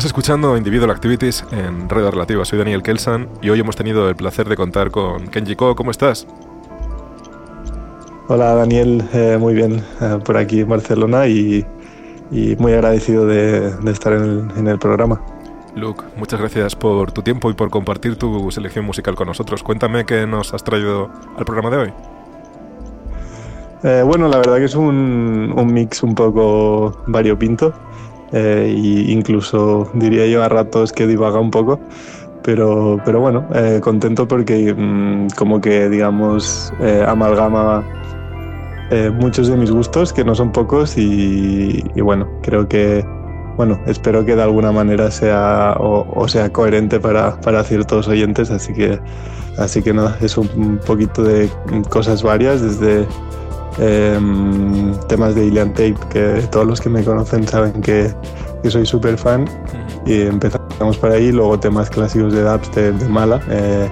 Estás escuchando Individual Activities en Red Relativa. Soy Daniel Kelsan y hoy hemos tenido el placer de contar con Kenji Ko. ¿Cómo estás? Hola Daniel, eh, muy bien eh, por aquí en Barcelona y, muy agradecido de, estar en el, programa. Luke, muchas gracias por tu tiempo y por compartir tu selección musical con nosotros. Cuéntame qué nos has traído al programa de hoy. Eh, bueno, la verdad que es un, un mix un poco variopinto e incluso diría yo a ratos que divaga un poco. Pero, pero bueno, eh, contento porque mm, como que digamos amalgama muchos de mis gustos, que no son pocos, y, bueno, creo que, bueno, espero que de alguna manera sea o, sea coherente para, para, ciertos oyentes, así que, así que nada, es un poquito de cosas varias, desde Em, temas de Ilian Tape, que todos los que me conocen saben que, que soy súper fan. Y empezamos por ahí, luego temas clásicos de Dubs de, Mala. Eh,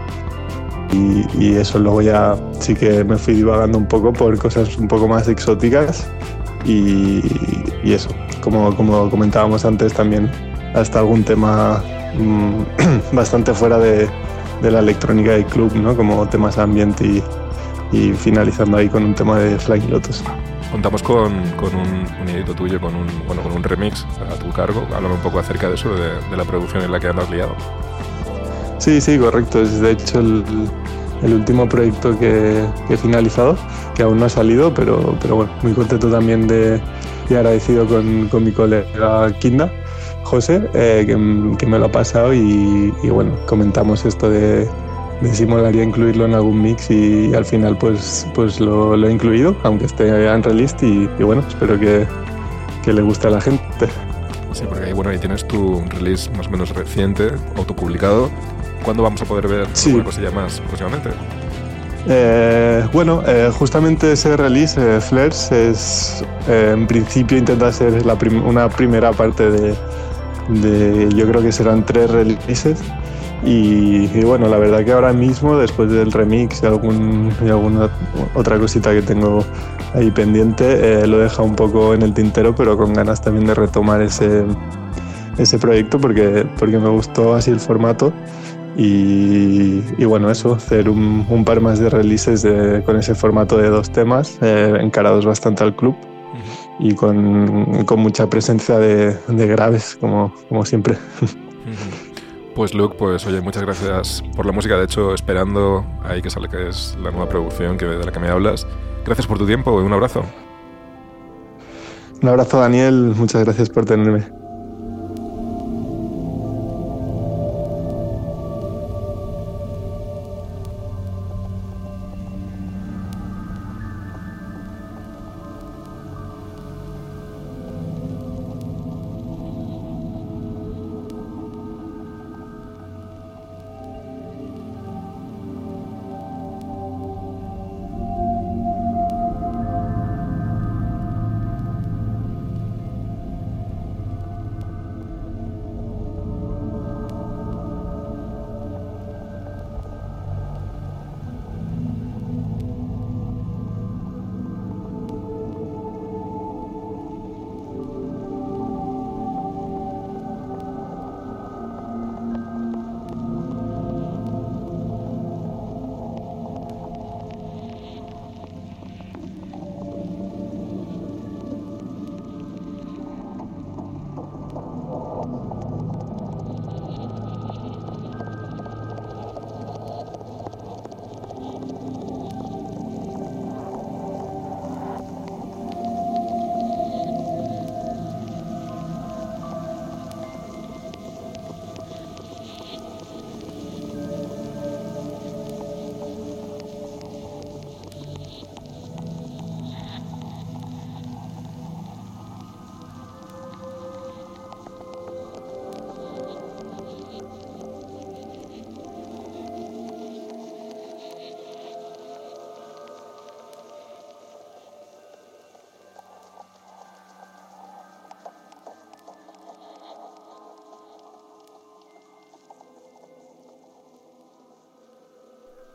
y, eso luego ya sí que me fui divagando un poco por cosas un poco más exóticas. Y, y eso, como, como comentábamos antes también, hasta algún tema mm, bastante fuera de, de la electrónica y club, ¿no? como temas ambiente y, y finalizando ahí con un tema de Flying Lotus. Contamos con, con un, un tuyo, con un, bueno, con un remix a tu cargo. Háblame un poco acerca de eso, de, de la producción en la que andas liado. Sí, sí, correcto. Es de hecho el, el último proyecto que, que, he finalizado, que aún no ha salido, pero, pero bueno, muy contento también de, y agradecido con, con mi colega Kinda, José, eh, que, que, me lo ha pasado y, y bueno, comentamos esto de me molaría incluirlo en algún mix y, al final pues, pues lo, he incluido, aunque esté en release y, y bueno, espero que, que, le guste a la gente. Sí, porque ahí, bueno, ahí tienes tu release más o menos reciente, autopublicado. ¿Cuándo vamos a poder ver sí. alguna cosilla más próximamente? Eh, bueno, eh, justamente ese release, eh, Flares, es, eh, en principio intenta ser la una primera parte de, de, yo creo que serán tres releases y, bueno, la verdad que ahora mismo, después del remix y, algún, y alguna otra cosita que tengo ahí pendiente, eh, lo he dejado un poco en el tintero, pero con ganas también de retomar ese, ese proyecto porque, porque me gustó así el formato. Y, y bueno, eso, hacer un, un, par más de releases de, con ese formato de dos temas, eh, encarados bastante al club y con, con, mucha presencia de, de graves, como, como siempre. Pues Luke, pues oye, muchas gracias por la música. De hecho, esperando ahí que sale que es la nueva producción que, de la que me hablas. Gracias por tu tiempo y un abrazo. Un abrazo, Daniel. Muchas gracias por tenerme.